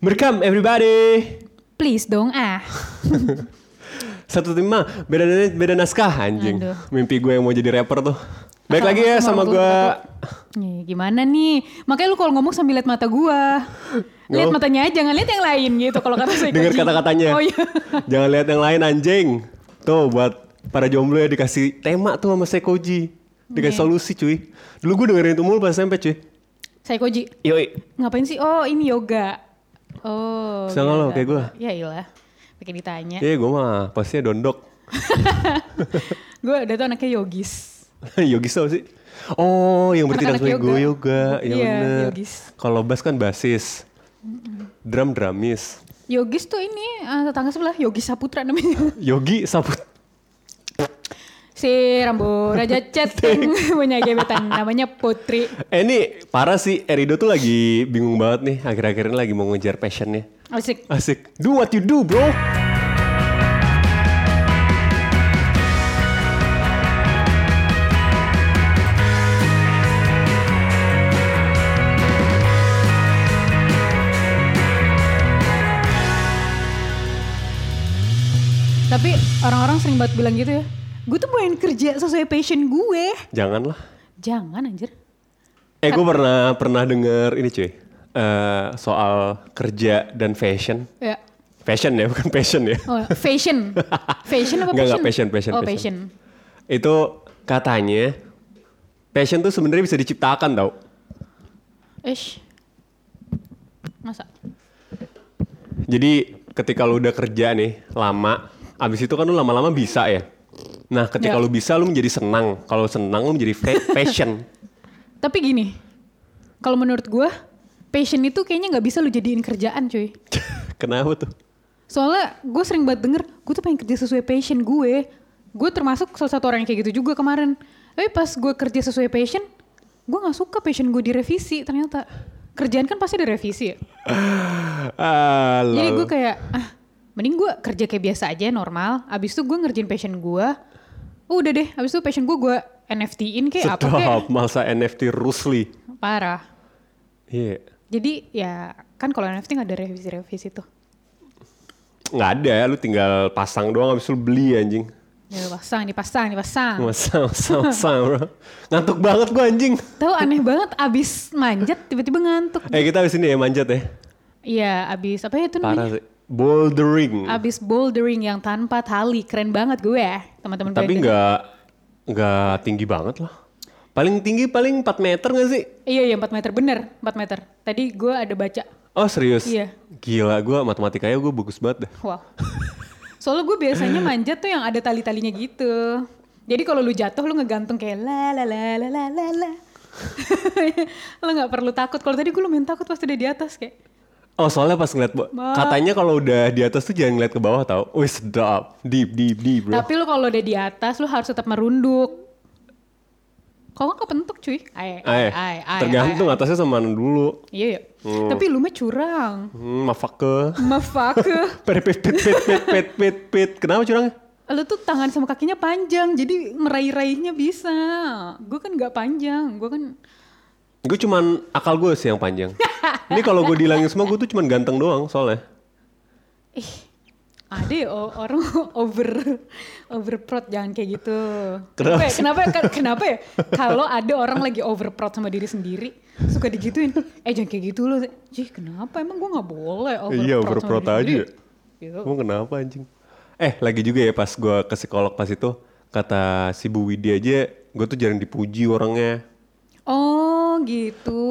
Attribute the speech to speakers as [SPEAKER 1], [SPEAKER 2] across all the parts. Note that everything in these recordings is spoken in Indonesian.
[SPEAKER 1] Merekam everybody.
[SPEAKER 2] Please dong ah.
[SPEAKER 1] Satu tim mah beda beda naskah anjing.
[SPEAKER 2] Aduh.
[SPEAKER 1] Mimpi gue yang mau jadi rapper tuh. Baik lagi ya sama gue.
[SPEAKER 2] Nih, gimana nih? Makanya lu kalau ngomong sambil lihat mata gua. Lihat matanya aja, jangan lihat yang lain gitu kalau kata saya.
[SPEAKER 1] Dengar kata-katanya.
[SPEAKER 2] Oh iya.
[SPEAKER 1] Jangan lihat yang lain anjing. Tuh buat para jomblo ya dikasih tema tuh sama Sekoji. Dikasih
[SPEAKER 2] Iya.
[SPEAKER 1] solusi cuy. Dulu gue dengerin itu mulu pas SMP cuy.
[SPEAKER 2] Psychoji.
[SPEAKER 1] Yoi.
[SPEAKER 2] Ngapain sih? Oh, ini yoga. Oh.
[SPEAKER 1] Bisa nggak lo
[SPEAKER 2] yoga.
[SPEAKER 1] kayak gua?
[SPEAKER 2] Ya iyalah. Pakai ditanya.
[SPEAKER 1] Iya gue mah pastinya dondok.
[SPEAKER 2] Gue udah tuh anaknya yogis.
[SPEAKER 1] Yogis tau sih? Oh, yang
[SPEAKER 2] Anak-anak
[SPEAKER 1] sebagai gue yoga. Ya
[SPEAKER 2] Iya,
[SPEAKER 1] bener.
[SPEAKER 2] yogis.
[SPEAKER 1] Kalau bass kan basis. Drum dramis.
[SPEAKER 2] Yogis tuh ini eh, tetangga sebelah Yogi Saputra namanya.
[SPEAKER 1] Yogi sabut.
[SPEAKER 2] Si Rambo Raja Chat yang punya gebetan namanya Putri.
[SPEAKER 1] Eh ini parah sih, Erido tuh lagi bingung banget nih. Akhir-akhir ini lagi mau ngejar passionnya.
[SPEAKER 2] Asik.
[SPEAKER 1] Asik. Do what you do bro.
[SPEAKER 2] Tapi orang-orang sering banget bilang gitu ya. Gue tuh pengen kerja sesuai passion gue.
[SPEAKER 1] Janganlah.
[SPEAKER 2] Jangan anjir.
[SPEAKER 1] Eh gue pernah pernah denger ini cuy. eh, soal kerja dan fashion.
[SPEAKER 2] Ya.
[SPEAKER 1] Fashion ya, bukan passion ya.
[SPEAKER 2] Oh, fashion. Fashion apa
[SPEAKER 1] Enggak,
[SPEAKER 2] passion?
[SPEAKER 1] enggak, passion, passion,
[SPEAKER 2] Oh,
[SPEAKER 1] passion.
[SPEAKER 2] passion.
[SPEAKER 1] Itu katanya passion tuh sebenarnya bisa diciptakan tau.
[SPEAKER 2] Ish. Masa?
[SPEAKER 1] Jadi ketika lu udah kerja nih lama, abis itu kan lu lama-lama bisa ya. Nah ketika
[SPEAKER 2] Ya.
[SPEAKER 1] lu bisa lu menjadi senang. Kalau senang lu menjadi passion.
[SPEAKER 2] Tapi gini. Kalau menurut gue, passion itu kayaknya nggak bisa lu jadiin kerjaan cuy.
[SPEAKER 1] Kenapa tuh?
[SPEAKER 2] Soalnya gue sering banget denger, gue tuh pengen kerja sesuai passion gue. Gue termasuk salah satu orang yang kayak gitu juga kemarin. Tapi pas gue kerja sesuai passion, gue gak suka passion gue direvisi ternyata. Kerjaan kan pasti direvisi ya.
[SPEAKER 1] Ah,
[SPEAKER 2] Jadi gue kayak, ah mending gue kerja kayak biasa aja normal. Abis itu gue ngerjain passion gue. Oh, udah deh, abis itu passion gue gue NFT-in kayak apa kayak.
[SPEAKER 1] Stop, masa NFT Rusli.
[SPEAKER 2] Parah.
[SPEAKER 1] Iya.
[SPEAKER 2] Jadi ya kan kalau NFT gak ada revisi-revisi tuh.
[SPEAKER 1] Nggak ada, lu tinggal pasang doang habis itu lu beli anjing.
[SPEAKER 2] Ya pasang, dipasang, dipasang.
[SPEAKER 1] Masang, masang, masang bro. Ngantuk banget gua anjing.
[SPEAKER 2] Tahu aneh banget abis manjat tiba-tiba ngantuk.
[SPEAKER 1] Eh kita habis ini ya manjat ya.
[SPEAKER 2] Iya, abis apa ya itu
[SPEAKER 1] Parah
[SPEAKER 2] namanya?
[SPEAKER 1] sih. Bouldering.
[SPEAKER 2] Abis bouldering yang tanpa tali, keren banget gue ya, teman-teman.
[SPEAKER 1] Tapi nggak nggak tinggi banget lah. Paling tinggi paling 4 meter gak sih?
[SPEAKER 2] Iya, iya 4 meter bener, 4 meter. Tadi gue ada baca.
[SPEAKER 1] Oh serius?
[SPEAKER 2] Iya.
[SPEAKER 1] Gila, gue matematikanya gue bagus banget dah.
[SPEAKER 2] Wow. Soalnya gue biasanya manjat tuh yang ada tali-talinya gitu. Jadi kalau lu jatuh lu ngegantung kayak la la la la la la la. lu nggak perlu takut. Kalau tadi gue lumayan takut pas udah di atas kayak.
[SPEAKER 1] Oh soalnya pas ngeliat,
[SPEAKER 2] Ma.
[SPEAKER 1] katanya kalau udah di atas tuh jangan ngeliat ke bawah tau. Wih sedap, deep, deep, deep bro.
[SPEAKER 2] Tapi lu kalau udah di atas lu harus tetap merunduk. Kalau nggak kepentuk cuy. Ay, ay,
[SPEAKER 1] Eh,
[SPEAKER 2] ay, ay,
[SPEAKER 1] tergantung
[SPEAKER 2] ay, ay.
[SPEAKER 1] atasnya sama dulu.
[SPEAKER 2] Iya ya. Tapi lu mah curang.
[SPEAKER 1] Hmm, mafak ke.
[SPEAKER 2] Mafak.
[SPEAKER 1] Pit, pit, pit, pit, pit, pit, pit, pit. Kenapa curangnya?
[SPEAKER 2] lu tuh tangan sama kakinya panjang, jadi meraih-raihnya bisa. Gue kan nggak panjang, gue kan
[SPEAKER 1] Gue cuman akal gue sih yang panjang. Ini kalau gue dilangin semua gue tuh cuman ganteng doang soalnya.
[SPEAKER 2] ih ada ya orang over overprot jangan kayak gitu.
[SPEAKER 1] Kenapa
[SPEAKER 2] ya? Kenapa ya? Kenapa ya? Kalau ada orang lagi overprot sama diri sendiri, suka digituin. Eh jangan kayak gitu loh. Jih kenapa? Emang gue nggak boleh overprot
[SPEAKER 1] iya,
[SPEAKER 2] sama
[SPEAKER 1] overprot
[SPEAKER 2] diri
[SPEAKER 1] aja.
[SPEAKER 2] sendiri?
[SPEAKER 1] ya.
[SPEAKER 2] Gitu.
[SPEAKER 1] Emang kenapa anjing? Eh, lagi juga ya pas gue ke psikolog pas itu, kata si Bu Widi aja, gue tuh jarang dipuji orangnya.
[SPEAKER 2] Oh gitu.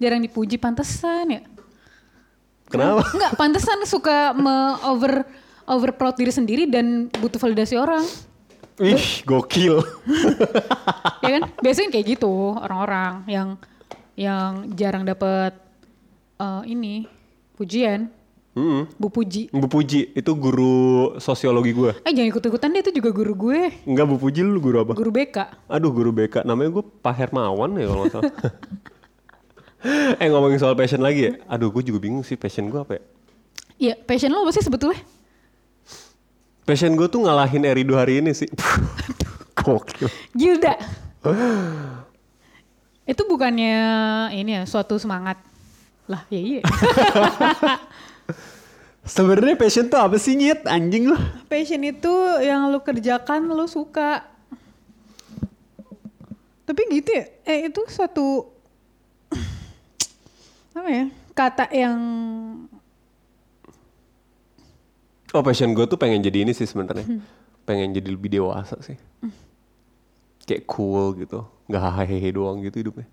[SPEAKER 2] Jarang dipuji pantesan ya.
[SPEAKER 1] Kenapa?
[SPEAKER 2] Enggak, pantesan suka me over overproud diri sendiri dan butuh validasi orang.
[SPEAKER 1] Ih, gokil.
[SPEAKER 2] ya kan? Biasanya kayak gitu orang-orang yang yang jarang dapat eh, ini pujian,
[SPEAKER 1] Hmm,
[SPEAKER 2] Bu Puji.
[SPEAKER 1] Bu Puji, itu guru sosiologi gue.
[SPEAKER 2] Eh jangan ikut-ikutan deh itu juga guru gue,
[SPEAKER 1] Enggak, Bu Puji lu guru apa?
[SPEAKER 2] guru BK.
[SPEAKER 1] Aduh, guru BK. Namanya gue Pak Hermawan ya kalau nggak salah. eh ngomongin soal passion lagi ya. Aduh, gue juga bingung sih passion gue apa ya.
[SPEAKER 2] Iya, passion lo apa sih sebetulnya?
[SPEAKER 1] Passion gue tuh ngalahin Erido hari ini sih. Gokil.
[SPEAKER 2] Gilda. itu bukannya ini ya suatu semangat Lah ya iya.
[SPEAKER 1] Sebenarnya passion tuh apa sih nyet anjing lu?
[SPEAKER 2] Passion itu yang lu kerjakan lu suka. Tapi gitu ya, eh itu suatu apa ya kata yang
[SPEAKER 1] Oh passion gue tuh pengen jadi ini sih sebenarnya. Pengen jadi lebih dewasa sih. Kayak cool gitu. Nggak hahehe doang gitu hidupnya.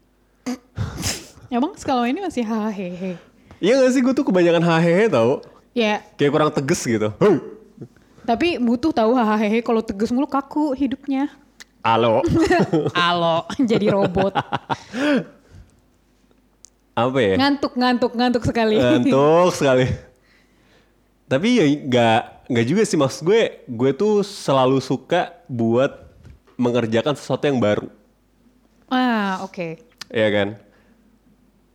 [SPEAKER 2] emang sekarang ini masih hahehe.
[SPEAKER 1] Iya gak sih gue tuh kebanyakan hahehe tau.
[SPEAKER 2] Ya,
[SPEAKER 1] Kayak kurang tegas gitu. Huh.
[SPEAKER 2] tapi butuh tahu hahehe kalau tegas mulu kaku hidupnya.
[SPEAKER 1] Halo.
[SPEAKER 2] Alo, jadi robot.
[SPEAKER 1] apa ya?
[SPEAKER 2] Ngantuk, ngantuk, ngantuk sekali.
[SPEAKER 1] Ngantuk sekali. Tapi ya nggak nggak juga sih maksud gue. Gue tuh selalu suka buat mengerjakan sesuatu yang baru.
[SPEAKER 2] ah, oke.
[SPEAKER 1] Iya kan?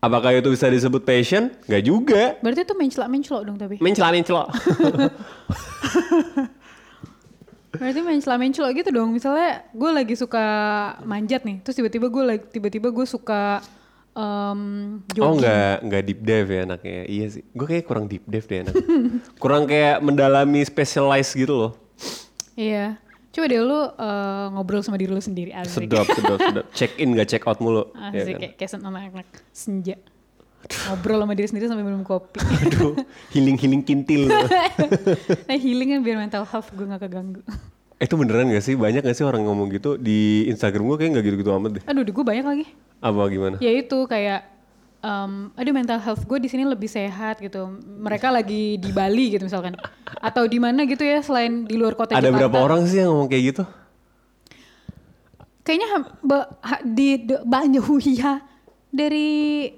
[SPEAKER 1] Apakah itu bisa disebut passion? Nggak juga.
[SPEAKER 2] Berarti itu mencela mencelok dong tapi.
[SPEAKER 1] Mencela mencela.
[SPEAKER 2] Berarti mencela mencelok gitu dong. Misalnya gue lagi suka manjat nih, terus tiba-tiba gue lagi tiba-tiba gue suka em, jogging.
[SPEAKER 1] oh nggak nggak deep dive ya anaknya. Iya sih. Gue kayak kurang deep dive deh anak. kurang kayak mendalami specialize gitu loh.
[SPEAKER 2] Iya. Coba deh lu eh, ngobrol sama diri lu sendiri asik.
[SPEAKER 1] Sedap sedap sedap. Check in nggak check out mulu.
[SPEAKER 2] Asik
[SPEAKER 1] Iya kan?
[SPEAKER 2] kayak kayak anak-anak senja. Ngobrol sama diri sendiri sambil minum kopi.
[SPEAKER 1] Aduh, healing healing kintil.
[SPEAKER 2] nah healing kan biar mental health gue gak keganggu.
[SPEAKER 1] Eh, itu beneran gak sih? Banyak gak sih orang ngomong gitu di Instagram gue kayak gak gitu-gitu amat deh.
[SPEAKER 2] Aduh, di gue banyak lagi.
[SPEAKER 1] Apa gimana?
[SPEAKER 2] Ya itu kayak, um, aduh mental health gue di sini lebih sehat gitu. Mereka lagi di Bali gitu misalkan, atau di mana gitu ya selain di luar kota
[SPEAKER 1] Ada
[SPEAKER 2] Jakarta.
[SPEAKER 1] berapa orang sih yang ngomong kayak gitu?
[SPEAKER 2] Kayaknya ham- ba- ha- di banyak ya dari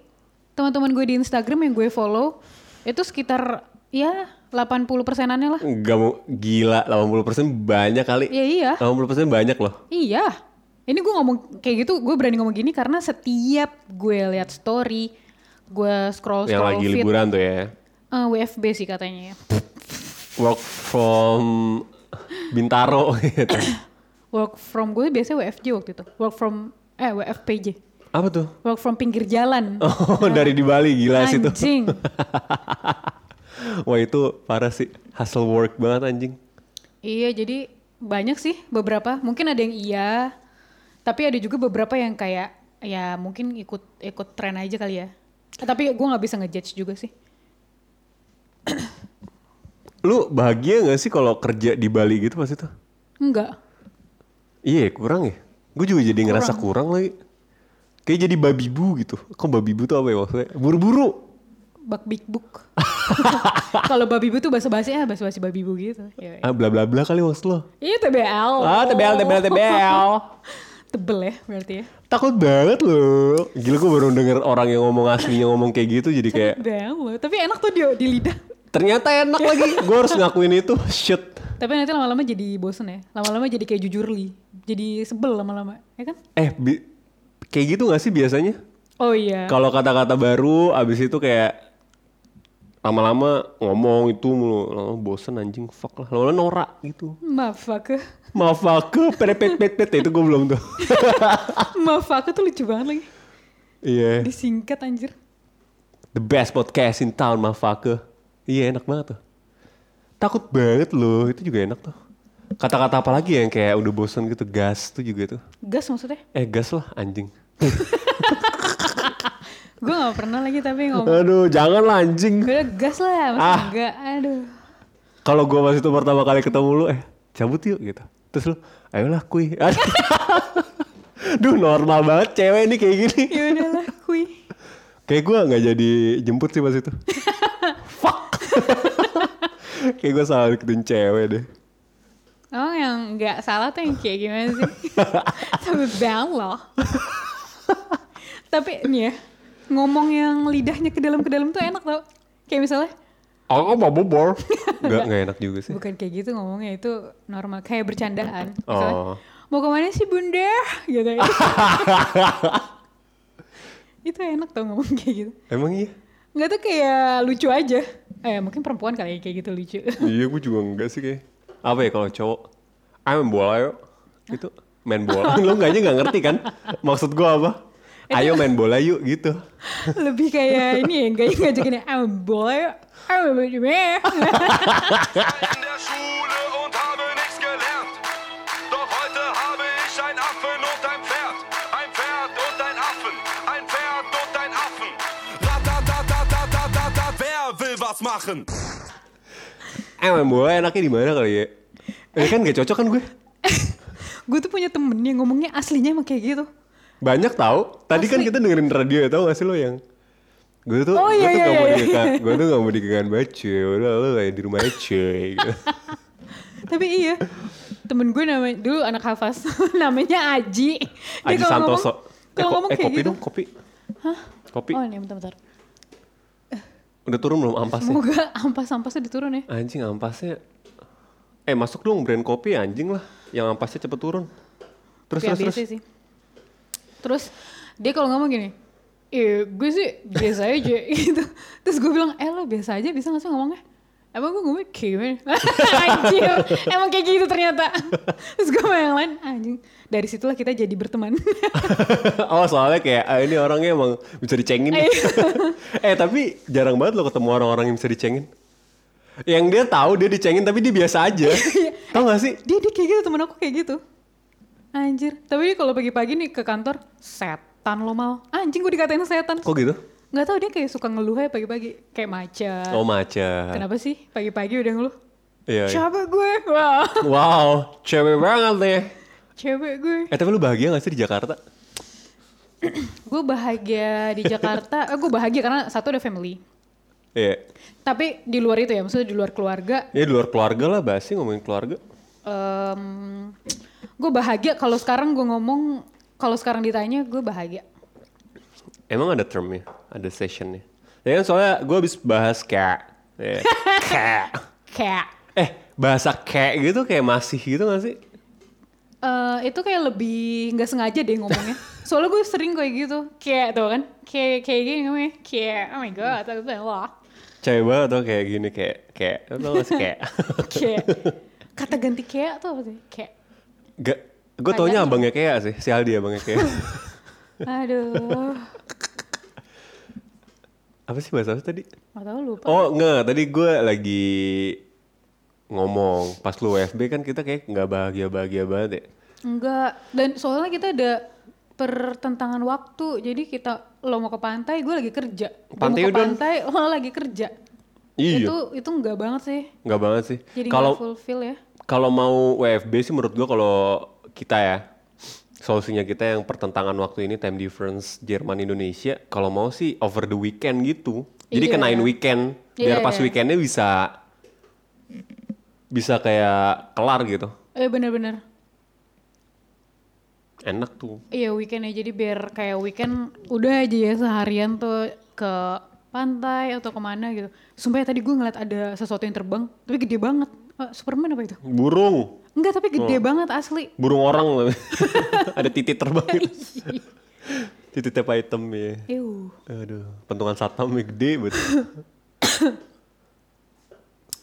[SPEAKER 2] teman-teman gue di Instagram yang gue follow itu sekitar ya 80 persenannya lah.
[SPEAKER 1] Gak mau gila 80% banyak kali.
[SPEAKER 2] Ya iya.
[SPEAKER 1] 80% banyak loh.
[SPEAKER 2] Iya. Ini gue ngomong kayak gitu, gue berani ngomong gini karena setiap gue lihat story, gue scroll
[SPEAKER 1] yang
[SPEAKER 2] scroll
[SPEAKER 1] lagi
[SPEAKER 2] feed,
[SPEAKER 1] liburan tuh ya.
[SPEAKER 2] eh, WFB sih katanya ya.
[SPEAKER 1] Work from Bintaro gitu.
[SPEAKER 2] Work from gue biasanya WFJ waktu itu. Work from eh WFPJ.
[SPEAKER 1] Apa tuh?
[SPEAKER 2] Work from pinggir jalan.
[SPEAKER 1] Oh, dari di Bali gila sih tuh.
[SPEAKER 2] Anjing.
[SPEAKER 1] Wah itu parah sih. Hustle work banget anjing.
[SPEAKER 2] iya, jadi banyak sih beberapa. Mungkin ada yang iya, tapi ada juga beberapa yang kayak ya mungkin ikut ikut tren aja kali ya. Tapi gue nggak bisa ngejudge juga sih.
[SPEAKER 1] Lu bahagia gak sih kalau kerja di Bali gitu pas itu?
[SPEAKER 2] Enggak.
[SPEAKER 1] Iya kurang ya. Gue juga jadi ngerasa kurang lagi. Kayak jadi babi bu gitu. Kok babi bu tuh apa ya maksudnya? Buru-buru.
[SPEAKER 2] Bak big book. Kalau babi bu tuh bahasa basi ya bahasa basi babi bu gitu. Ya,
[SPEAKER 1] Ah bla bla bla kali maksud lo.
[SPEAKER 2] Iya TBL.
[SPEAKER 1] Ah tebel tebel tebel.
[SPEAKER 2] Tebel ya berarti ya.
[SPEAKER 1] Takut banget loh. Gila gue baru denger orang yang ngomong aslinya ngomong kayak gitu jadi kayak
[SPEAKER 2] loh. Tapi enak tuh di, di lidah.
[SPEAKER 1] ternyata enak lagi. Gue harus ngakuin itu. Shit.
[SPEAKER 2] Tapi nanti lama-lama jadi bosen ya. Lama-lama jadi kayak jujur li. Jadi sebel lama-lama. Ya kan?
[SPEAKER 1] Eh bi- kayak gitu gak sih biasanya?
[SPEAKER 2] Oh iya.
[SPEAKER 1] Kalau kata-kata baru abis itu kayak lama-lama ngomong itu mulu. Lama bosen anjing fuck lah. Lama norak gitu.
[SPEAKER 2] Mafaka.
[SPEAKER 1] maaf aku pet pet pet pet itu gue belum tuh.
[SPEAKER 2] Mafaka tuh lucu banget lagi.
[SPEAKER 1] iya.
[SPEAKER 2] Disingkat anjir.
[SPEAKER 1] the best podcast in town maaf aku iya enak banget tuh. Takut banget loh. Itu juga enak tuh. Kata-kata apa lagi yang kayak udah bosen gitu? Gas tuh juga tuh.
[SPEAKER 2] Gas maksudnya?
[SPEAKER 1] eh gas lah anjing
[SPEAKER 2] Gue gak pernah lagi tapi ngomong.
[SPEAKER 1] aduh jangan anjing
[SPEAKER 2] Gue gas lah. Masa
[SPEAKER 1] Ah.
[SPEAKER 2] enggak? Aduh.
[SPEAKER 1] kalau gue pas itu pertama kali ketemu lu eh cabut yuk gitu terus lu ayolah kui Duh normal banget cewek ini kayak gini
[SPEAKER 2] Ya udahlah kui.
[SPEAKER 1] Kayak gue nggak jadi jemput sih pas itu Fuck Kayak gue salah deketin cewek deh
[SPEAKER 2] Oh yang nggak salah tuh yang kayak gimana sih? Tapi bang loh. Tapi nih ya, ngomong yang lidahnya ke dalam ke dalam tuh enak tau. Kayak misalnya,
[SPEAKER 1] Aku mau bobor Gak, nggak enak juga sih
[SPEAKER 2] bukan kayak gitu ngomongnya itu normal, kayak bercandaan. Misalnya,
[SPEAKER 1] Oh
[SPEAKER 2] mau ke mana sih bunda? Gitu ya. itu enak tau ngomong kayak gitu.
[SPEAKER 1] Emang iya?
[SPEAKER 2] Nggak tuh kayak lucu aja. Eh mungkin perempuan kali ya kayak gitu lucu.
[SPEAKER 1] iya gue juga enggak sih kayak Apa ya kalau cowok Ayo main bola yuk Gitu Main bola Lu nggaknya nggak ngerti kan Maksud gue apa ayo main bola yuk gitu
[SPEAKER 2] lebih kayak ini ya kayak ngajakin
[SPEAKER 3] ayo bola yuk ayo main eh, machen.
[SPEAKER 1] Emang bola enaknya di mana kali ya? Eh, kan gak cocok kan gue?
[SPEAKER 2] gue tuh punya temen yang ngomongnya aslinya emang kayak gitu.
[SPEAKER 1] Banyak tahu. Tadi kan
[SPEAKER 2] Asli.
[SPEAKER 1] kita dengerin radio ya tahu gak sih lo yang Gue tuh,
[SPEAKER 2] Oh,
[SPEAKER 1] gue
[SPEAKER 2] iya,
[SPEAKER 1] tuh
[SPEAKER 2] iya,
[SPEAKER 1] gak mau
[SPEAKER 2] iya,
[SPEAKER 1] dikekang,
[SPEAKER 2] iya.
[SPEAKER 1] gue tuh gak mau dikekang baca, udah lo kayak di rumah aja gitu.
[SPEAKER 2] Tapi iya, temen gue namanya dulu anak hafaz namanya Aji. Dia
[SPEAKER 1] Aji Santoso.
[SPEAKER 2] ngomong- Kalau
[SPEAKER 1] ko-
[SPEAKER 2] ngomong
[SPEAKER 1] eh,
[SPEAKER 2] kayak
[SPEAKER 1] kopi
[SPEAKER 2] gitu.
[SPEAKER 1] dong, kopi. Hah? Kopi.
[SPEAKER 2] Oh ini bentar-bentar.
[SPEAKER 1] Udah turun belum ampasnya?
[SPEAKER 2] Semoga ampas-ampasnya diturun ya.
[SPEAKER 1] Anjing ampasnya. Eh masuk dong brand kopi anjing lah. Yang ampasnya cepet turun. Terus
[SPEAKER 2] Kayak
[SPEAKER 1] terus terus.
[SPEAKER 2] sih. Terus dia kalau ngomong gini, Iya gue sih biasa aja gitu. Terus gue bilang, eh lo biasa aja bisa gak sih ngomongnya? Emang gue ngomongnya kayak gimana? anjing, emang kayak gitu ternyata. Terus gue sama yang lain, anjing. Dari situlah kita jadi berteman.
[SPEAKER 1] oh soalnya kayak ah, ini orangnya emang bisa dicengin.
[SPEAKER 2] Iya.
[SPEAKER 1] eh tapi jarang banget lo ketemu orang-orang yang bisa dicengin. Yang dia tahu dia dicengin tapi dia biasa aja. Tahu gak sih?
[SPEAKER 2] dia dia kayak gitu temen aku kayak gitu anjir tapi dia kalau pagi-pagi nih ke kantor setan lo mal anjing gue dikatain setan
[SPEAKER 1] Kok gitu?
[SPEAKER 2] nggak tahu dia kayak suka ngeluh ya pagi-pagi kayak macet
[SPEAKER 1] Oh maca.
[SPEAKER 2] kenapa sih pagi-pagi udah ngeluh
[SPEAKER 1] Iya, iya.
[SPEAKER 2] capek gue wah
[SPEAKER 1] Wow, cewek banget nih.
[SPEAKER 2] cewek gue
[SPEAKER 1] Eh tapi lu bahagia gak sih di Jakarta?
[SPEAKER 2] gue bahagia di Jakarta eh, gue bahagia karena satu ada family
[SPEAKER 1] Iya.
[SPEAKER 2] tapi di luar itu ya maksudnya di luar keluarga
[SPEAKER 1] Ya di luar keluarga lah basi ngomongin keluarga.
[SPEAKER 2] Gue bahagia kalau sekarang gue ngomong kalau sekarang ditanya gue bahagia.
[SPEAKER 1] Emang ada termnya, ada sessionnya. Ya kan soalnya gue habis bahas kayak, ya, kayak,
[SPEAKER 2] kayak
[SPEAKER 1] eh bahasa kayak gitu kayak masih gitu gak sih?
[SPEAKER 2] Eh, itu kayak lebih nggak sengaja deh ngomongnya. Soalnya gue sering kayak gitu, kayak tuh kan, kayak kayak gini ngomongnya, kayak oh my god, aku bilang wah,
[SPEAKER 1] Cewek banget tuh kayak gini kayak, kayak, lo tau gak sih kayak?
[SPEAKER 2] kayak kata ganti kayak tuh apa sih? Kayak,
[SPEAKER 1] Gak, gue taunya abangnya kayak sih, si Aldi abangnya kayak.
[SPEAKER 2] aduh,
[SPEAKER 1] apa sih bahasa tadi?
[SPEAKER 2] nggak tahu lupa.
[SPEAKER 1] Oh enggak, tadi gue lagi ngomong pas lu WFB kan kita kayak nggak bahagia-bahagia banget ya.
[SPEAKER 2] Enggak, dan soalnya kita ada pertentangan waktu, jadi kita lo mau ke pantai, gue lagi kerja.
[SPEAKER 1] Pantai
[SPEAKER 2] mau ke
[SPEAKER 1] udah.
[SPEAKER 2] pantai, lo lagi kerja.
[SPEAKER 1] Iya,
[SPEAKER 2] Itu itu enggak banget sih.
[SPEAKER 1] nggak banget sih.
[SPEAKER 2] Jadi
[SPEAKER 1] Kalau
[SPEAKER 2] fulfill ya.
[SPEAKER 1] Kalau mau WFB sih menurut gua kalau kita ya solusinya kita yang pertentangan waktu ini time difference Jerman Indonesia kalau mau sih over the weekend gitu jadi
[SPEAKER 2] Iya.
[SPEAKER 1] kenain weekend biar
[SPEAKER 2] Iya,
[SPEAKER 1] pas
[SPEAKER 2] iya.
[SPEAKER 1] weekendnya bisa bisa kayak kelar gitu
[SPEAKER 2] Eh bener-bener.
[SPEAKER 1] enak tuh
[SPEAKER 2] Iya weekend ya jadi biar kayak weekend udah aja ya seharian tuh ke pantai atau ke mana gitu. Sumpah ya tadi gue ngeliat ada sesuatu yang terbang tapi gede banget. Eh, Superman apa itu?
[SPEAKER 1] burung
[SPEAKER 2] Enggak tapi
[SPEAKER 1] Oh.
[SPEAKER 2] gede banget asli.
[SPEAKER 1] burung orang ada titik terbang titik apa item ya
[SPEAKER 2] Ew,
[SPEAKER 1] aduh pentungan satpam gede banget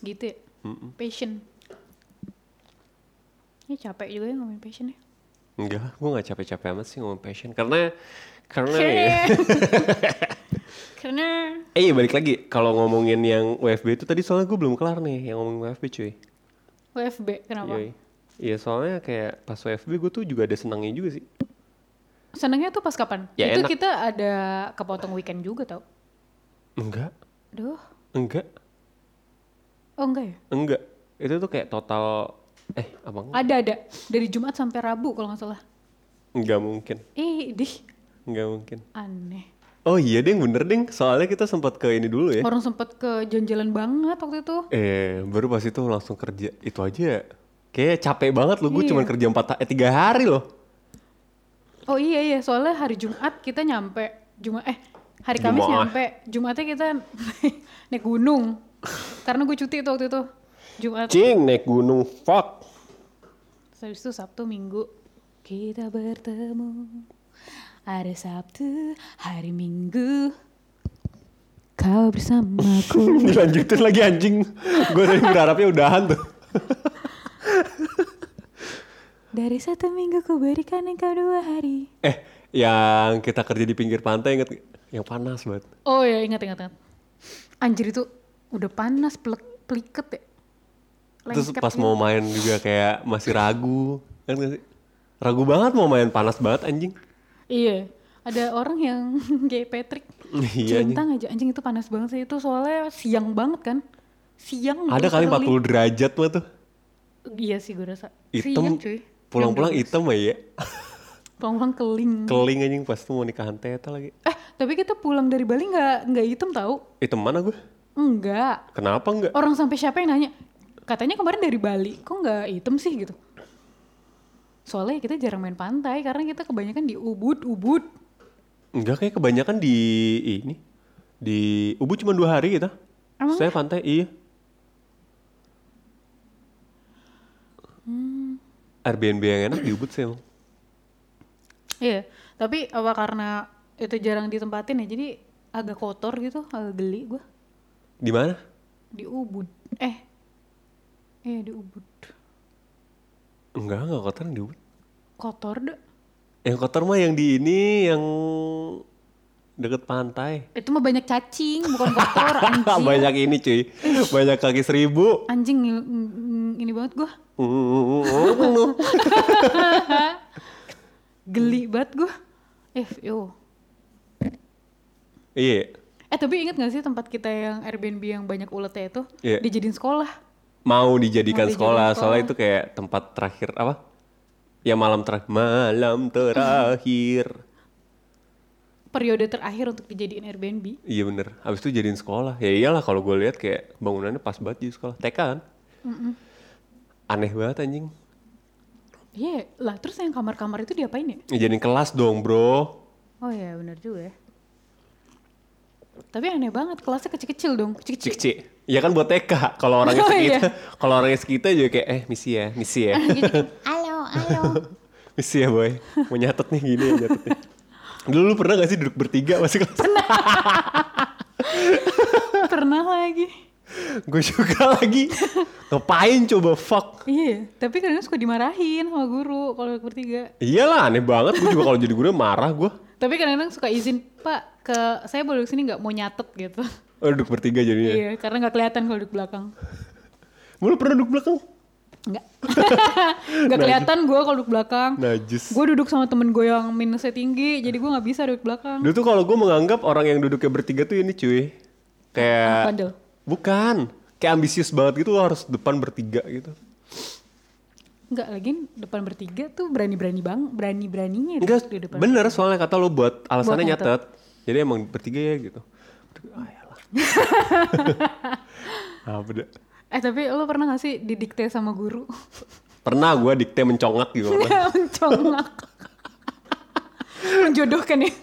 [SPEAKER 2] gitu ya. Passion. Ini capek juga ya ngomongin passion ya.
[SPEAKER 1] enggak gue gak capek-capek amat sih ngomong passion karena karena ya
[SPEAKER 2] Karena
[SPEAKER 1] Eh iya balik lagi kalau ngomongin yang WFB itu tadi soalnya gue belum kelar nih yang ngomongin WFB cuy.
[SPEAKER 2] WFB kenapa?
[SPEAKER 1] Yoi. Iya soalnya kayak pas WFB gue tuh juga ada senangnya juga sih.
[SPEAKER 2] Senangnya tuh pas kapan?
[SPEAKER 1] Ya,
[SPEAKER 2] itu
[SPEAKER 1] enak.
[SPEAKER 2] kita ada kepotong weekend juga tau.
[SPEAKER 1] Enggak,
[SPEAKER 2] Aduh,
[SPEAKER 1] enggak,
[SPEAKER 2] oh enggak ya?
[SPEAKER 1] enggak. Itu tuh kayak total eh apa enggak?
[SPEAKER 2] Ada ada dari Jumat sampai Rabu kalau nggak salah.
[SPEAKER 1] Enggak mungkin,
[SPEAKER 2] Eh, dih,
[SPEAKER 1] enggak mungkin.
[SPEAKER 2] aneh.
[SPEAKER 1] Oh iya deng bener deng soalnya kita sempat ke ini dulu ya.
[SPEAKER 2] Orang sempet ke jalan-jalan banget waktu itu.
[SPEAKER 1] Eh baru pas itu langsung kerja itu aja. Kayak capek banget loh gue
[SPEAKER 2] Iya.
[SPEAKER 1] cuma kerja empat eh tiga hari loh.
[SPEAKER 2] Oh iya iya, soalnya hari Jumat kita nyampe Jumat eh hari Kamis
[SPEAKER 1] Jumaah.
[SPEAKER 2] nyampe. Jumatnya kita naik gunung. Karena gue cuti tuh waktu itu. Jumat.
[SPEAKER 1] Cing naik gunung fuck.
[SPEAKER 2] Terus itu Sabtu Minggu kita bertemu. Ada Sabtu, hari Minggu. Kau bersamaku.
[SPEAKER 1] Dilanjutin lagi anjing. gue tadi berharapnya udahan tuh.
[SPEAKER 2] Dari satu minggu ku berikan engkau dua hari.
[SPEAKER 1] Eh, Yang kita kerja di pinggir pantai inget? Yang panas banget.
[SPEAKER 2] Oh ya ingat ingat ingat. Anjir itu udah panas pelek peliket ya.
[SPEAKER 1] Terus
[SPEAKER 2] Lengket
[SPEAKER 1] pas
[SPEAKER 2] gitu.
[SPEAKER 1] mau main juga kayak masih ragu. Kan sih? Ragu banget mau main panas banget anjing.
[SPEAKER 2] Iya. Ada orang yang kayak Patrick.
[SPEAKER 1] Iya.
[SPEAKER 2] Centang aja anjing itu panas banget sih itu soalnya siang banget kan. Siang.
[SPEAKER 1] Ada kali
[SPEAKER 2] early.
[SPEAKER 1] 40 derajat mah tuh.
[SPEAKER 2] Iya sih gue rasa.
[SPEAKER 1] Hitam.
[SPEAKER 2] Siang cuy.
[SPEAKER 1] Pulang-pulang hitam ya.
[SPEAKER 2] 12. Pulang-pulang keling.
[SPEAKER 1] Keling anjing pas tuh mau nikahan teta lagi.
[SPEAKER 2] Eh tapi kita pulang dari Bali nggak nggak hitam tahu?
[SPEAKER 1] Hitam mana gue?
[SPEAKER 2] Enggak.
[SPEAKER 1] Kenapa enggak?
[SPEAKER 2] Orang sampai siapa yang nanya? Katanya kemarin dari Bali, kok nggak hitam sih gitu? Soalnya kita jarang main pantai karena kita kebanyakan di Ubud, Ubud.
[SPEAKER 1] Enggak kayak kebanyakan di ini. Di Ubud cuma dua hari kita.
[SPEAKER 2] Emang
[SPEAKER 1] Saya pantai iya.
[SPEAKER 2] Hmm.
[SPEAKER 1] Airbnb yang enak di Ubud sih emang.
[SPEAKER 2] Iya, tapi apa karena itu jarang ditempatin ya, jadi agak kotor gitu, agak geli gua
[SPEAKER 1] Di mana?
[SPEAKER 2] di Ubud. Eh, eh di Ubud.
[SPEAKER 1] Enggak, enggak kotor di Ubud.
[SPEAKER 2] Kotor deh.
[SPEAKER 1] Yang kotor mah yang di ini yang deket pantai.
[SPEAKER 2] Itu mah banyak cacing, bukan kotor anjing.
[SPEAKER 1] Banyak ini cuy. Banyak kaki seribu.
[SPEAKER 2] Anjing ng- ng- ini banget gua. Geli banget gua. Eh, yo.
[SPEAKER 1] Iya.
[SPEAKER 2] Eh tapi inget gak sih tempat kita yang Airbnb yang banyak uletnya itu
[SPEAKER 1] Iya.
[SPEAKER 2] dijadiin sekolah?
[SPEAKER 1] Mau dijadikan
[SPEAKER 2] Mau
[SPEAKER 1] sekolah,
[SPEAKER 2] sekolah.
[SPEAKER 1] soalnya itu kayak tempat terakhir apa? Ya malam terakhir. Malam terakhir.
[SPEAKER 2] Periode terakhir untuk dijadiin Airbnb.
[SPEAKER 1] Iya bener. Habis itu jadiin sekolah. Ya iyalah kalau gue lihat kayak bangunannya pas banget di sekolah. TK kan? Aneh banget anjing.
[SPEAKER 2] Iya, lah terus yang kamar-kamar itu diapain ya?
[SPEAKER 1] Ya, jadiin kelas dong bro.
[SPEAKER 2] Oh iya benar juga ya. Tapi aneh banget, kelasnya kecil-kecil dong, kecil-kecil.
[SPEAKER 1] Iya kan buat TK. Kalau orangnya
[SPEAKER 2] Oh,
[SPEAKER 1] sekitar,
[SPEAKER 2] iya.
[SPEAKER 1] kalau orangnya sekitar juga kayak eh misi ya, misi ya.
[SPEAKER 2] Halo.
[SPEAKER 1] misi ya boy. Mau nyatet nih gini ya nyatet nih. Dulu lu pernah gak sih duduk bertiga masih kelas?
[SPEAKER 2] Pernah lagi.
[SPEAKER 1] Gue juga lagi. Ngapain coba fuck?
[SPEAKER 2] Iya, tapi kadang suka dimarahin sama guru kalau bertiga.
[SPEAKER 1] Iyalah aneh banget. Gue juga kalau jadi guru marah gue.
[SPEAKER 2] Tapi kadang-kadang suka izin, Pak, ke saya boleh ke sini nggak mau nyatet gitu.
[SPEAKER 1] Oh, duduk bertiga jadinya.
[SPEAKER 2] Iya, karena nggak kelihatan kalau duduk belakang.
[SPEAKER 1] Lu pernah duduk belakang?
[SPEAKER 2] Nggak. nggak kelihatan gue kalau duduk belakang.
[SPEAKER 1] Najis.
[SPEAKER 2] Gue duduk sama temen gue yang minusnya tinggi, jadi gue nggak bisa duduk belakang.
[SPEAKER 1] Dulu tuh kalau gue menganggap orang yang duduknya bertiga tuh ini cuy. Kayak... Bukan. Kayak ambisius banget gitu lo harus depan bertiga gitu.
[SPEAKER 2] Enggak, lagi depan bertiga tuh berani-berani bang, berani-beraninya
[SPEAKER 1] Enggak,
[SPEAKER 2] di depan.
[SPEAKER 1] bener soalnya kata lo buat alasannya
[SPEAKER 2] Buat nyatet.
[SPEAKER 1] Jadi emang bertiga ya gitu. Ah, yalah. Apa dah.
[SPEAKER 2] Eh tapi lo pernah gak sih didikte sama guru?
[SPEAKER 1] Pernah gue dikte mencongak gitu.
[SPEAKER 2] Mencongak. Menjodohkan ya.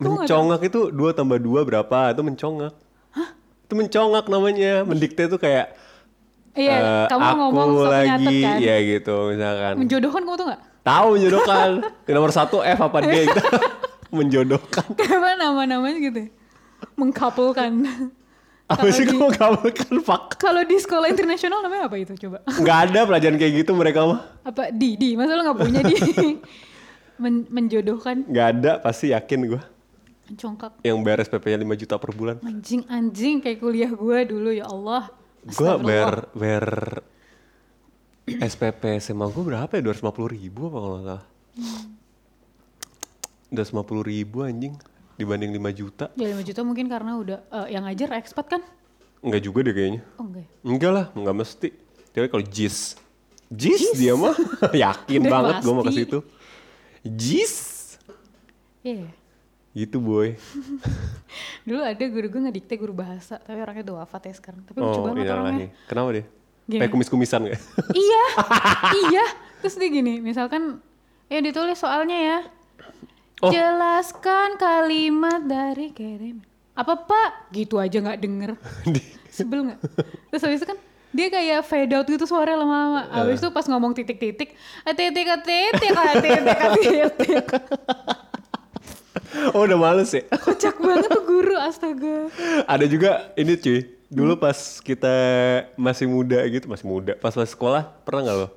[SPEAKER 1] mencongak itu 2 tambah 2 berapa? Itu mencongak. Itu mencongak namanya. Mendikte tuh kayak
[SPEAKER 2] Iya,
[SPEAKER 1] eh,
[SPEAKER 2] kamu
[SPEAKER 1] aku
[SPEAKER 2] ngomong
[SPEAKER 1] lagi
[SPEAKER 2] kan.
[SPEAKER 1] ya gitu misalkan.
[SPEAKER 2] Menjodohkan kamu tuh gak?
[SPEAKER 1] Tahu menjodohkan. Nomor satu F apa D gitu. menjodohkan.
[SPEAKER 2] Kenapa nama-namanya gitu ya? Mengkapulkan.
[SPEAKER 1] Apa sih kamu kabelkan fuck?
[SPEAKER 2] Kalau di sekolah internasional namanya apa itu coba?
[SPEAKER 1] Nggak ada pelajaran kayak gitu mereka mah.
[SPEAKER 2] Apa di di? Masa lo nggak punya di? Men- menjodohkan
[SPEAKER 1] Nggak ada pasti yakin gue.
[SPEAKER 2] mencongkak
[SPEAKER 1] Yang bayar SPP-nya 5 juta per bulan.
[SPEAKER 2] anjing anjing kayak kuliah gue dulu ya Allah.
[SPEAKER 1] Gue bayar, bayar SPP SMA gue berapa ya? 250 ribu apa kalau nggak salah. 250 ribu anjing dibanding 5 juta.
[SPEAKER 2] Ya 5 juta mungkin karena udah eh, yang ngajar ekspat kan?
[SPEAKER 1] Enggak juga deh kayaknya.
[SPEAKER 2] Oh enggak. ya?
[SPEAKER 1] Enggak lah, enggak mesti. Tapi kalau JIS. JIS dia mah yakin
[SPEAKER 2] Udah
[SPEAKER 1] banget gue mau ke situ. JIS.
[SPEAKER 2] Iya.
[SPEAKER 1] Gitu boy.
[SPEAKER 2] Dulu ada guru gue ngedikte guru bahasa, tapi orangnya udah wafat ya sekarang. Tapi lucu
[SPEAKER 1] Oh
[SPEAKER 2] banget
[SPEAKER 1] iya
[SPEAKER 2] orangnya.
[SPEAKER 1] Kenapa dia?
[SPEAKER 2] Gini.
[SPEAKER 1] Kayak kumis-kumisan gak?
[SPEAKER 2] iya, iya. Terus dia gini, misalkan, ya ditulis soalnya ya.
[SPEAKER 1] Oh.
[SPEAKER 2] Jelaskan kalimat dari kirim. Apa pak? Gitu aja nggak denger. Sebel nggak? Terus habis itu kan dia kayak fade out gitu suara lama-lama. Habis itu pas ngomong titik-titik, "Ah, titik ah, titik ah, titik ah, titik.
[SPEAKER 1] oh udah males ya?
[SPEAKER 2] Kocak banget tuh guru, astaga.
[SPEAKER 1] Ada juga ini cuy. Dulu pas kita masih muda gitu, masih muda. Pas masih sekolah, pernah nggak lo?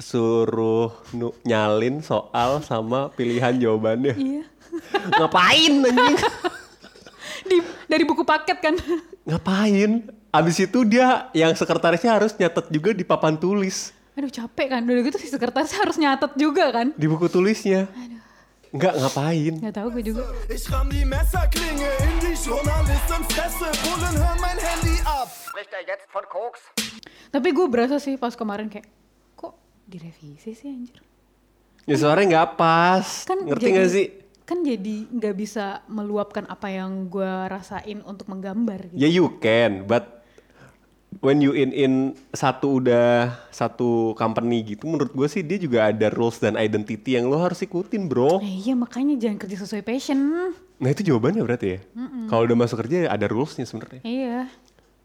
[SPEAKER 1] Suruh nu- nyalin soal sama pilihan jawabannya.
[SPEAKER 2] Iya.
[SPEAKER 1] Ngapain anjing?
[SPEAKER 2] Di, dari buku paket kan.
[SPEAKER 1] Ngapain? Abis itu dia yang sekretarisnya harus nyatet juga di papan tulis.
[SPEAKER 2] Aduh capek kan. Udah gitu si sekretaris harus nyatet juga kan.
[SPEAKER 1] Di buku tulisnya. Enggak ngapain.
[SPEAKER 2] Gak tahu gue juga.
[SPEAKER 4] Ich ramm die Messerklinge in die Journalistenfresse. Bullen, hör mein Handy ab.
[SPEAKER 5] Spricht er jetzt von Koks?
[SPEAKER 2] Tapi gue berasa sih pas kemarin kayak, direvisi sih anjir.
[SPEAKER 1] Ya suaranya nggak pas.
[SPEAKER 2] Kan
[SPEAKER 1] Ngerti
[SPEAKER 2] jadi-
[SPEAKER 1] nggak sih?
[SPEAKER 2] Kan jadi nggak bisa meluapkan apa yang gue rasain untuk menggambar gitu.
[SPEAKER 1] Ya you can, but when you in in satu udah satu company gitu, menurut gue sih dia juga ada rules dan identity yang lo harus ikutin, bro.
[SPEAKER 2] Nah, iya makanya jangan kerja sesuai passion.
[SPEAKER 1] Nah itu jawabannya berarti ya. Kalau udah masuk kerja ada rulesnya sebenarnya.
[SPEAKER 2] Iya.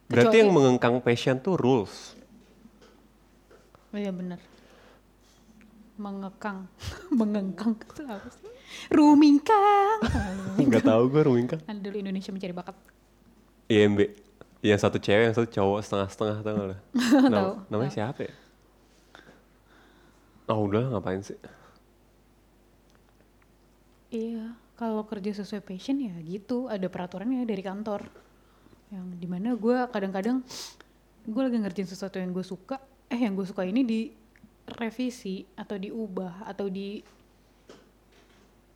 [SPEAKER 1] Berarti
[SPEAKER 2] Kecuali-
[SPEAKER 1] yang mengengkang passion tuh rules.
[SPEAKER 2] Oh iya bener. Mengekang. Mengengkang itu apa sih? Rumingkang.
[SPEAKER 1] Nggak tahu gue Rumingkang.
[SPEAKER 2] Ada dulu Indonesia mencari bakat.
[SPEAKER 1] IMB. Yang satu cewek, yang satu cowok setengah-setengah tau gak lo? Nama-
[SPEAKER 2] Tahu,
[SPEAKER 1] namanya siapa ya? Oh udah ngapain sih?
[SPEAKER 2] Iya, kalau kerja sesuai passion ya gitu, ada peraturannya dari kantor. Yang di mana gue kadang-kadang gue lagi ngerjain sesuatu yang gue suka, eh yang gue suka ini direvisi atau diubah atau di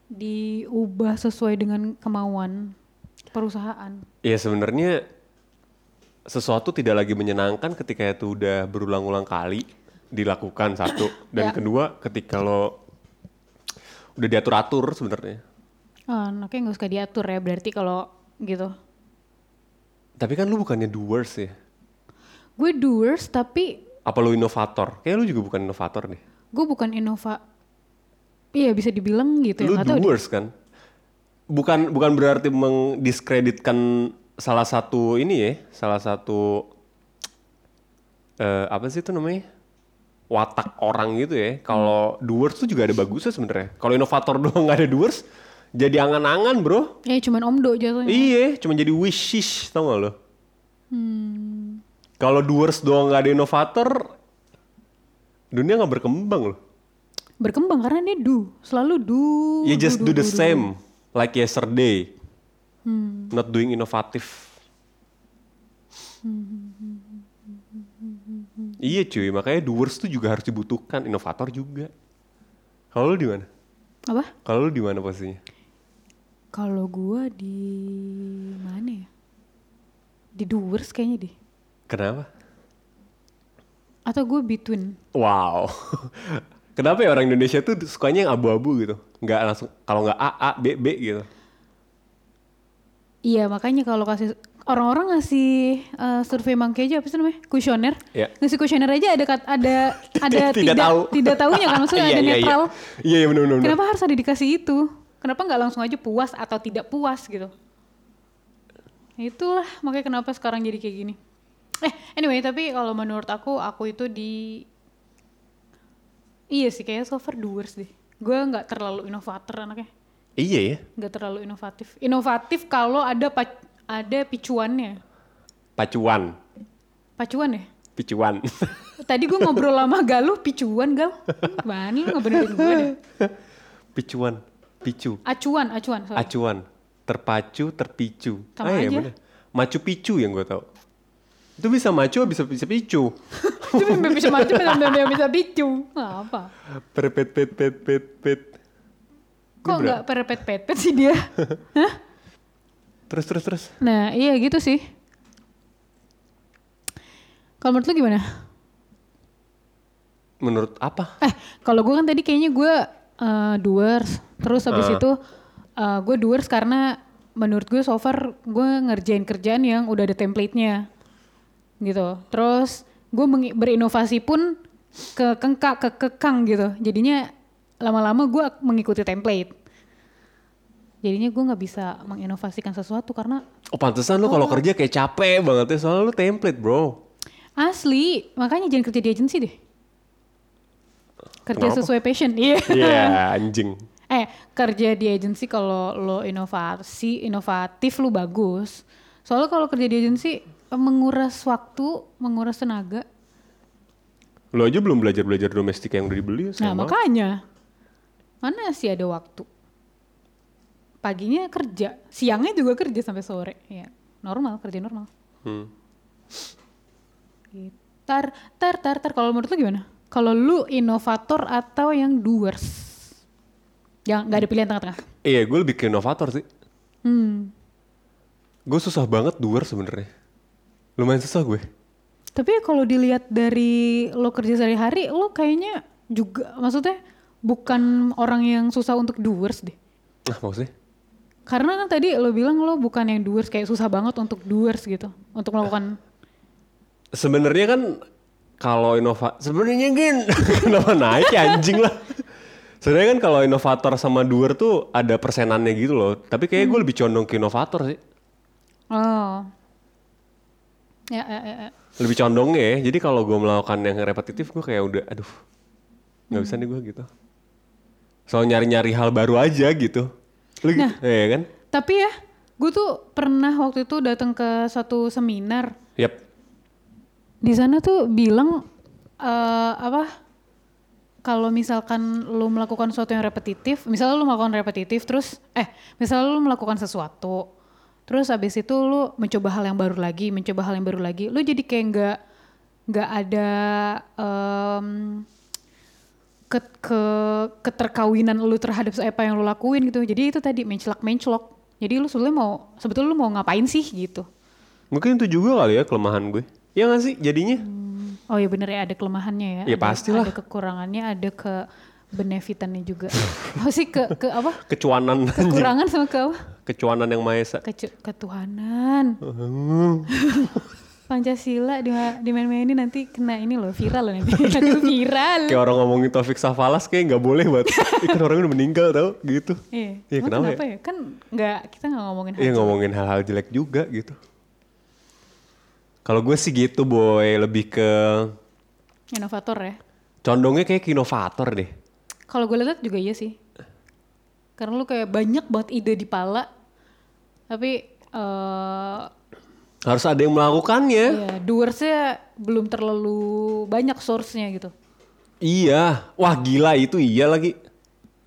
[SPEAKER 2] diubah sesuai dengan kemauan perusahaan.
[SPEAKER 1] Ya sebenarnya sesuatu tidak lagi menyenangkan ketika itu udah berulang-ulang kali dilakukan satu dan
[SPEAKER 2] Ya.
[SPEAKER 1] kedua ketika lo udah diatur-atur sebenarnya.
[SPEAKER 2] Ah, anaknya nggak suka diatur ya berarti kalau gitu.
[SPEAKER 1] Tapi kan lu bukannya doers ya?
[SPEAKER 2] Gue doers tapi
[SPEAKER 1] Apa lu inovator? Kayak lu juga bukan inovator nih.
[SPEAKER 2] gue bukan innova. Iya bisa dibilang gitu
[SPEAKER 1] lu
[SPEAKER 2] ya. tahu deh.
[SPEAKER 1] doers kan? Bukan bukan berarti mendiskreditkan salah satu ini ya, salah satu eh, apa sih itu namanya? watak orang gitu ya. Kalau doers tuh juga ada bagusnya sebenarnya. Kalau inovator doang nggak ada doers, jadi angan-angan bro.
[SPEAKER 2] Ya cuman omdo jatuhnya.
[SPEAKER 1] Iya, cuma jadi wishes tau gak lo? Kalau doers doang nggak ada inovator, dunia nggak berkembang loh.
[SPEAKER 2] Berkembang karena dia do, selalu do.
[SPEAKER 1] You just do
[SPEAKER 2] do,
[SPEAKER 1] the
[SPEAKER 2] do, do,
[SPEAKER 1] same like yesterday. Not doing innovative. Iya cuy, makanya doers tuh juga harus dibutuhkan, inovator juga. Kalau lu di mana?
[SPEAKER 2] Apa?
[SPEAKER 1] Kalau lu di mana posisinya?
[SPEAKER 2] Kalau gua di mana ya? Di doers kayaknya deh.
[SPEAKER 1] Kenapa?
[SPEAKER 2] Atau gue between.
[SPEAKER 1] Wow. Kenapa ya orang Indonesia tuh sukanya yang abu-abu gitu? Nggak langsung kalau nggak A A B B gitu.
[SPEAKER 2] Iya makanya kalau kasih orang-orang ngasih eh, survei mangke aja apa sih namanya? Kuesioner.
[SPEAKER 1] Iya.
[SPEAKER 2] Ngasih kuesioner aja ada ada ada
[SPEAKER 1] Tidak tahu.
[SPEAKER 2] tidak tahunya kan maksudnya
[SPEAKER 1] Iya,
[SPEAKER 2] ada
[SPEAKER 1] iya, iya.
[SPEAKER 2] netral.
[SPEAKER 1] Iya, iya benar. benar.
[SPEAKER 2] Kenapa harus ada dikasih itu? Kenapa nggak langsung aja puas atau tidak puas gitu? Itulah makanya kenapa sekarang jadi kayak gini. Eh, anyway, tapi kalau menurut aku, aku itu di Iya sih, kayaknya so far doers deh. Gue nggak terlalu inovator anaknya,
[SPEAKER 1] Iya ya.
[SPEAKER 2] nggak terlalu inovatif. Inovatif kalau ada pac- ada picuannya,
[SPEAKER 1] Pacuan.
[SPEAKER 2] pacuan ya.
[SPEAKER 1] Picuan.
[SPEAKER 2] Tadi gue ngobrol sama Galuh, picuan Gal. Gimana lu nggak benerin gue deh.
[SPEAKER 1] Picuan. Picu.
[SPEAKER 2] Acuan, acuan. sorry.
[SPEAKER 1] Acuan. Terpacu, terpicu.
[SPEAKER 2] Sama
[SPEAKER 1] ah, iya
[SPEAKER 2] aja.
[SPEAKER 1] bener. Macu Picu yang gue tau. Itu bisa macu, bisa bisa picu.
[SPEAKER 2] Itu bisa maju, memang bisa picu. Apa?
[SPEAKER 1] Perpet pet pet pet pet.
[SPEAKER 2] Kok nggak perpet-pet sih dia? Hah?
[SPEAKER 1] Terus terus terus.
[SPEAKER 2] Nah, iya gitu sih. Kalau menurut lu gimana?
[SPEAKER 1] Menurut apa?
[SPEAKER 2] Eh, kalau gue kan tadi kayaknya gue eh, doers. Terus habis
[SPEAKER 1] Ah.
[SPEAKER 2] itu eh, gue doers karena menurut gue so far gue ngerjain kerjaan yang udah ada template-nya. Gitu. Terus gue berinovasi pun ke kengkak, ke kekang gitu. Jadinya lama-lama gue mengikuti template. Jadinya gue nggak bisa menginovasikan sesuatu karena
[SPEAKER 1] Oh pantesan lu kalau kerja kayak capek banget ya soalnya lu template bro.
[SPEAKER 2] Asli, makanya jangan kerja di agensi deh. Kerja
[SPEAKER 1] Kenapa?
[SPEAKER 2] sesuai passion. Iya.
[SPEAKER 1] Iya anjing.
[SPEAKER 2] eh, kerja di agensi kalau lo inovasi, inovatif lu bagus. Soalnya kalau kerja di agensi menguras waktu, menguras tenaga.
[SPEAKER 1] Lo aja belum belajar-belajar domestik yang udah dibeli.
[SPEAKER 2] Nah
[SPEAKER 1] sayang banget.
[SPEAKER 2] makanya mana sih ada waktu? Paginya kerja, siangnya juga kerja sampai sore. Ya normal kerja normal.
[SPEAKER 1] Hmm.
[SPEAKER 2] Gitu. Tar, tar, tar, tar. Kalau menurut lu gimana? Kalau lu inovator atau yang doers? Yang nggak ada pilihan tengah-tengah.
[SPEAKER 1] Iya, gue lebih ke inovator sih.
[SPEAKER 2] Hmm.
[SPEAKER 1] Gue susah banget doer sebenarnya. Lumayan susah gue.
[SPEAKER 2] Tapi kalau dilihat dari lo kerja sehari-hari, lo kayaknya juga, maksudnya bukan orang yang susah untuk doers deh.
[SPEAKER 1] Nah, maksudnya?
[SPEAKER 2] Karena kan tadi lo bilang lo bukan yang doers, kayak susah banget untuk doers gitu. Untuk melakukan,
[SPEAKER 1] Sebenarnya kan kalau inova sebenarnya kan kenapa naik ya anjing lah. Sebenarnya kan kalau inovator sama doer tuh ada persenannya gitu loh. Tapi kayaknya gue lebih condong ke inovator sih.
[SPEAKER 2] oh. Ya, ya, ya, ya.
[SPEAKER 1] Lebih condongnya ya. Jadi kalau gue melakukan yang repetitif gue kayak udah aduh nggak bisa nih gue gitu. Soal nyari-nyari hal baru aja gitu. Lu gitu, ya kan?
[SPEAKER 2] Tapi ya, gue tuh pernah waktu itu datang ke satu seminar.
[SPEAKER 1] Yap.
[SPEAKER 2] Di sana tuh bilang eh apa? Kalau misalkan lu melakukan sesuatu yang repetitif, misalnya lu melakukan repetitif terus eh misalnya lu melakukan sesuatu terus abis itu lu mencoba hal yang baru lagi, mencoba hal yang baru lagi, lu jadi kayak nggak nggak ada em, ke, ke keterkawinan lu terhadap apa yang lu lakuin gitu. Jadi itu tadi mencelak mencelok. Jadi lu sebetulnya mau sebetulnya lu mau ngapain sih gitu.
[SPEAKER 1] Mungkin itu juga kali ya kelemahan gue. Ya nggak sih jadinya?
[SPEAKER 2] Oh iya bener ya ada kelemahannya ya.
[SPEAKER 1] Ya,
[SPEAKER 2] ada,
[SPEAKER 1] pastilah.
[SPEAKER 2] Ada kekurangannya, ada ke benefitannya juga. apa sih ke ke apa?
[SPEAKER 1] Kecuanan.
[SPEAKER 2] Kekurangan sama ke apa?
[SPEAKER 1] Kecuanan yang maha esa.
[SPEAKER 2] Ke ketuhanan. Pancasila di dimain-mainin nanti kena ini loh viral loh nanti. Viral.
[SPEAKER 1] Kayak orang ngomongin Taufik Safalas kayak nggak boleh buat ikan orang udah meninggal tau gitu.
[SPEAKER 2] Iya. Emang
[SPEAKER 1] kenapa
[SPEAKER 2] kenapa ya? Kan nggak kita nggak ngomongin hal
[SPEAKER 1] Iya ngomongin hal-hal jelek juga gitu. Kalau gue sih gitu boy, lebih ke
[SPEAKER 2] inovator ya.
[SPEAKER 1] condongnya kayak ke inovator deh.
[SPEAKER 2] Kalau gue lihat juga iya sih. Karena lu kayak banyak banget ide di pala. Tapi eh
[SPEAKER 1] Harus ada yang melakukannya.
[SPEAKER 2] ya doersnya belum terlalu banyak source-nya gitu.
[SPEAKER 1] Iya, wah gila itu iya lagi.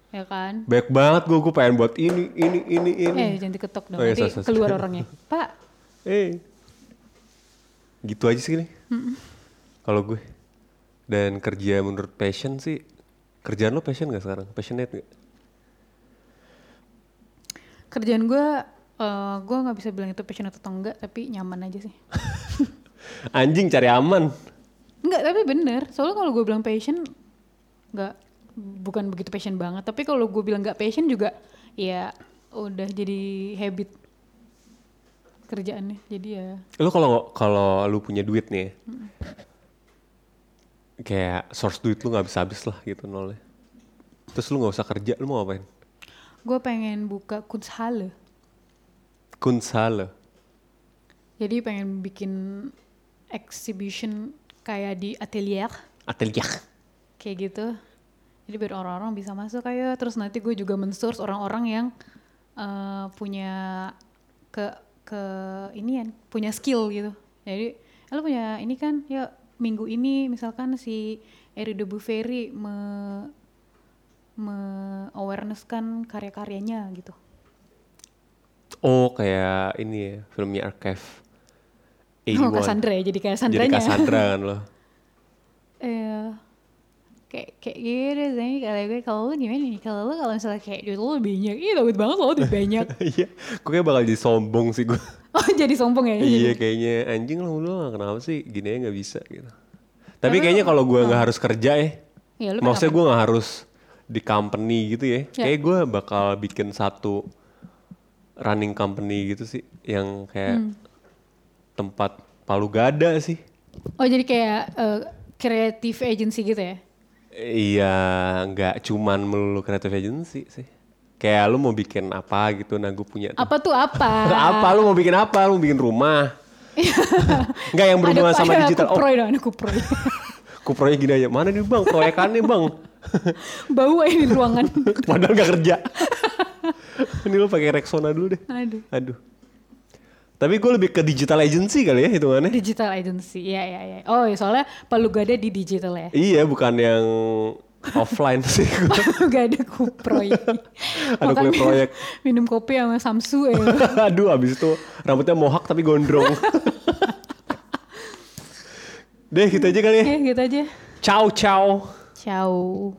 [SPEAKER 2] Ya kan?
[SPEAKER 1] Banyak banget gue, gue pengen buat ini, ini, ini, ini.
[SPEAKER 2] Eh jangan diketok dong.
[SPEAKER 1] Oh iya,
[SPEAKER 2] Nanti
[SPEAKER 1] sorry, sorry.
[SPEAKER 2] keluar orangnya. Pak,
[SPEAKER 1] Eh, gitu aja sih nih. Kalau gue dan kerja menurut passion sih, kerjaan lo passion gak sekarang? Passionate gak?
[SPEAKER 2] Kerjaan gue eh gue nggak bisa bilang itu passionate atau enggak, tapi nyaman aja sih.
[SPEAKER 1] Anjing cari aman.
[SPEAKER 2] Enggak, tapi bener. Soalnya kalau gue bilang passion, nggak bukan begitu passion banget. Tapi kalau gue bilang nggak passion juga, ya udah jadi habit kerjaannya. Jadi ya,
[SPEAKER 1] Lu kalau kalau lu punya duit nih, ya, kayak source duit lu nggak bisa habis lah gitu nolnya. Terus lu nggak usah kerja, lu mau ngapain?
[SPEAKER 2] Gue pengen buka Kunsthalle.
[SPEAKER 1] Kunsthalle.
[SPEAKER 2] Jadi pengen bikin exhibition kayak di atelier,
[SPEAKER 1] Atelier.
[SPEAKER 2] kayak gitu. Jadi biar orang-orang bisa masuk kayak terus nanti gue juga men-source orang-orang yang eh, punya ke ke ini punya skill gitu. Jadi "Eh, lo punya ini kan, ya minggu ini misalkan si Eri de Buferi me me awareness kan karya-karyanya gitu.
[SPEAKER 1] Oh kayak ini ya, filmnya Archive.
[SPEAKER 2] Oh,
[SPEAKER 1] 81.
[SPEAKER 2] Cassandra ya, jadi kayak
[SPEAKER 1] Jadi
[SPEAKER 2] Sandranya.
[SPEAKER 1] Cassandra kan lo.
[SPEAKER 2] Eh, kayak kayak gitu sih kalau gue kalau lu gimana nih kalau lu kalau misalnya kayak duit lu lebih banyak iya takut banget lo lebih banyak
[SPEAKER 1] Iya, gue kayak bakal jadi sombong sih gue.
[SPEAKER 2] oh jadi sombong ya
[SPEAKER 1] iya kayaknya anjing lah lu lah, kenapa sih gini aja nggak bisa gitu. Tapi kayaknya kalau gue nggak harus kerja ya,
[SPEAKER 2] Iya, lu
[SPEAKER 1] maksudnya gue nggak harus di company gitu ya.
[SPEAKER 2] Ya.
[SPEAKER 1] Kayak gue bakal bikin satu running company gitu sih, yang kayak
[SPEAKER 2] Hmm.
[SPEAKER 1] tempat palu gada sih.
[SPEAKER 2] oh jadi kayak eh, creative agency gitu ya
[SPEAKER 1] Iya, nggak cuman melulu creative agency sih. Kayak lu mau bikin apa gitu, nah gue punya tuh.
[SPEAKER 2] apa tuh apa
[SPEAKER 1] apa lu mau bikin apa? Lu mau bikin rumah? Enggak yang berhubungan sama digital. Oh,
[SPEAKER 2] kuproy dong ada kuproy
[SPEAKER 1] kuproyek gini aja. Mana nih bang proyekannya bang?
[SPEAKER 2] bau aja di ruangan
[SPEAKER 1] Padahal nggak kerja. Ini lu pakai Rexona dulu deh.
[SPEAKER 2] aduh
[SPEAKER 1] Aduh. Tapi gue lebih ke digital agency kali ya hitungannya.
[SPEAKER 2] Digital agency, ya ya ya. Oh ya soalnya Palu Gada di digital ya.
[SPEAKER 1] Iya, bukan yang offline sih. gua.
[SPEAKER 2] Gak ada kuproy.
[SPEAKER 1] Ada kulit proyek.
[SPEAKER 2] minum kopi sama Samsu ya.
[SPEAKER 1] Aduh, abis itu rambutnya mohak tapi gondrong. Deh, gitu aja kali ya.
[SPEAKER 2] Oke gitu aja.
[SPEAKER 1] Ciao, ciao.
[SPEAKER 2] Ciao.